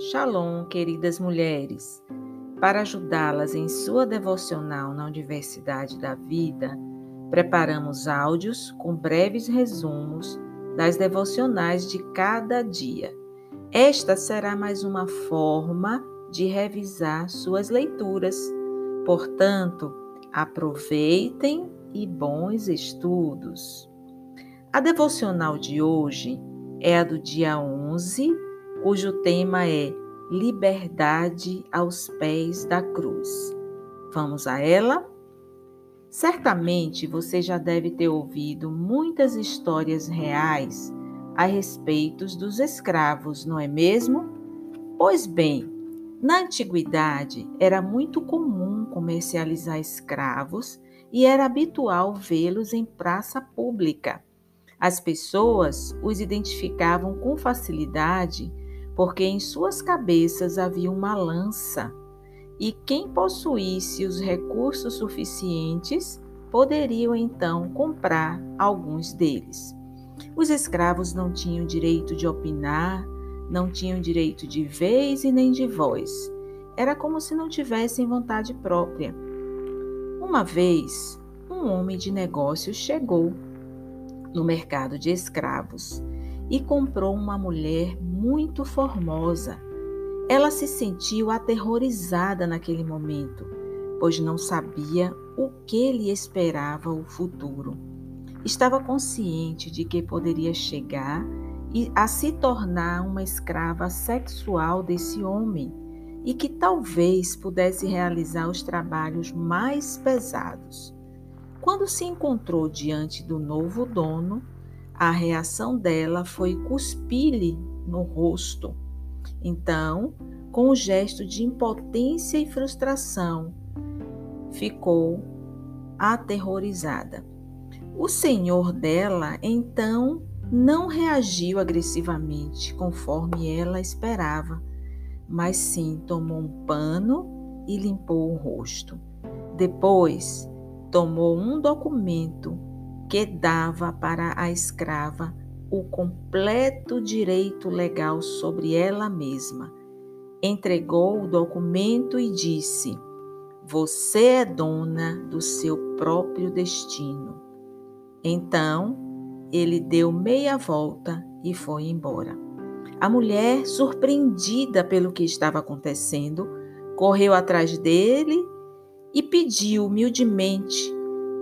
Shalom, queridas mulheres. Para ajudá-las em sua devocional na Universidade da Vida, preparamos áudios com breves resumos das devocionais de cada dia. Esta será mais uma forma de revisar suas leituras. Portanto, aproveitem e bons estudos. A devocional de hoje é a do dia 11 cujo tema é Liberdade aos pés da cruz. Vamos a ela? Certamente você já deve ter ouvido muitas histórias reais a respeito dos escravos, não é mesmo? Pois bem, na antiguidade era muito comum comercializar escravos e era habitual vê-los em praça pública. As pessoas os identificavam com facilidade porque em suas cabeças havia uma lança, e quem possuísse os recursos suficientes poderiam então comprar alguns deles. Os escravos não tinham direito de opinar, não tinham direito de vez e nem de voz. Era como se não tivessem vontade própria. Uma vez, um homem de negócios chegou no mercado de escravos e comprou uma mulher muito formosa. Ela se sentiu aterrorizada naquele momento, pois não sabia o que lhe esperava o futuro. Estava consciente de que poderia chegar a se tornar uma escrava sexual desse homem e que talvez pudesse realizar os trabalhos mais pesados. Quando se encontrou diante do novo dono, a reação dela foi cuspir-lhe no rosto. Então, com um gesto de impotência e frustração, ficou aterrorizada. O senhor dela, então, não reagiu agressivamente conforme ela esperava, mas sim tomou um pano e limpou o rosto. Depois, tomou um documento que dava para a escrava o completo direito legal sobre ela mesma. Entregou o documento e disse: Você é dona do seu próprio destino. Então ele deu meia volta e foi embora. A mulher, surpreendida pelo que estava acontecendo, correu atrás dele e pediu humildemente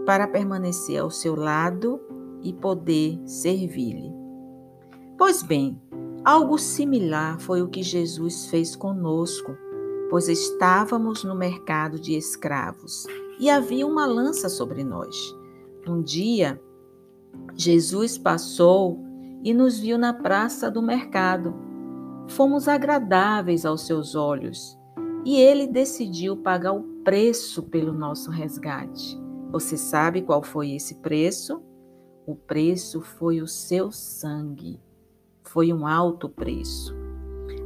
para permanecer ao seu lado e poder servir-lhe. Pois bem, algo similar foi o que Jesus fez conosco, pois estávamos no mercado de escravos e havia uma lança sobre nós. Um dia, Jesus passou e nos viu na praça do mercado. Fomos agradáveis aos seus olhos e ele decidiu pagar o preço pelo nosso resgate. Você sabe qual foi esse preço? O preço foi o seu sangue. Foi um alto preço.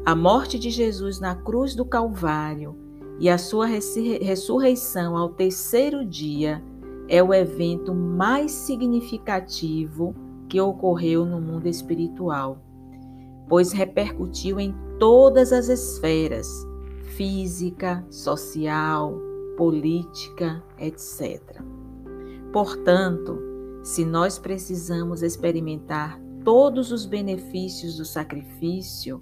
A morte de Jesus na cruz do Calvário e a sua ressurreição ao terceiro dia é o evento mais significativo que ocorreu no mundo espiritual, pois repercutiu em todas as esferas física, social, política, etc. Portanto, se nós precisamos experimentar todos os benefícios do sacrifício,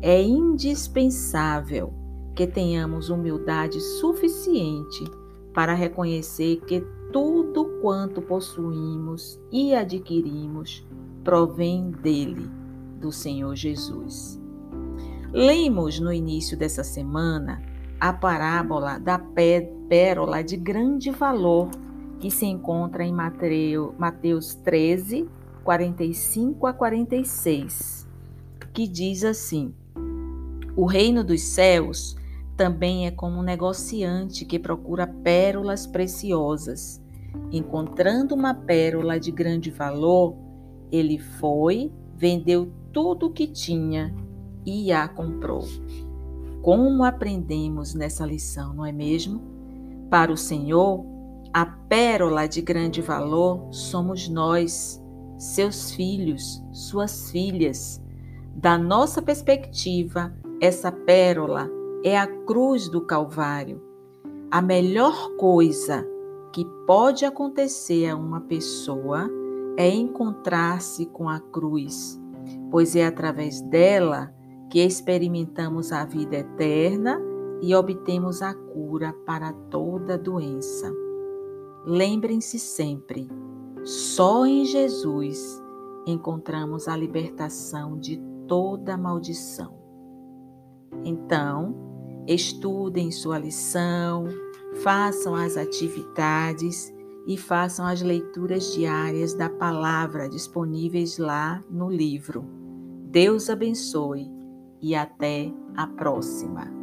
é indispensável que tenhamos humildade suficiente para reconhecer que tudo quanto possuímos e adquirimos provém dele, do Senhor Jesus. Lemos no início dessa semana a parábola da pérola de grande valor que se encontra em Mateus 13, 45 a 46, que diz assim: O reino dos céus também é como um negociante que procura pérolas preciosas. Encontrando uma pérola de grande valor, ele foi, vendeu tudo o que tinha e a comprou. Como aprendemos nessa lição, não é mesmo? Para o Senhor, a pérola de grande valor somos nós, seus filhos, suas filhas. Da nossa perspectiva, Essa pérola é a cruz do Calvário. A melhor coisa que pode acontecer a uma pessoa é encontrar-se com a cruz, pois é através dela que experimentamos a vida eterna e obtemos a cura para toda doença. Lembrem-se sempre, só em Jesus encontramos a libertação de toda maldição. Então, estudem sua lição, façam as atividades e façam as leituras diárias da palavra disponíveis lá no livro. Deus abençoe e até a próxima.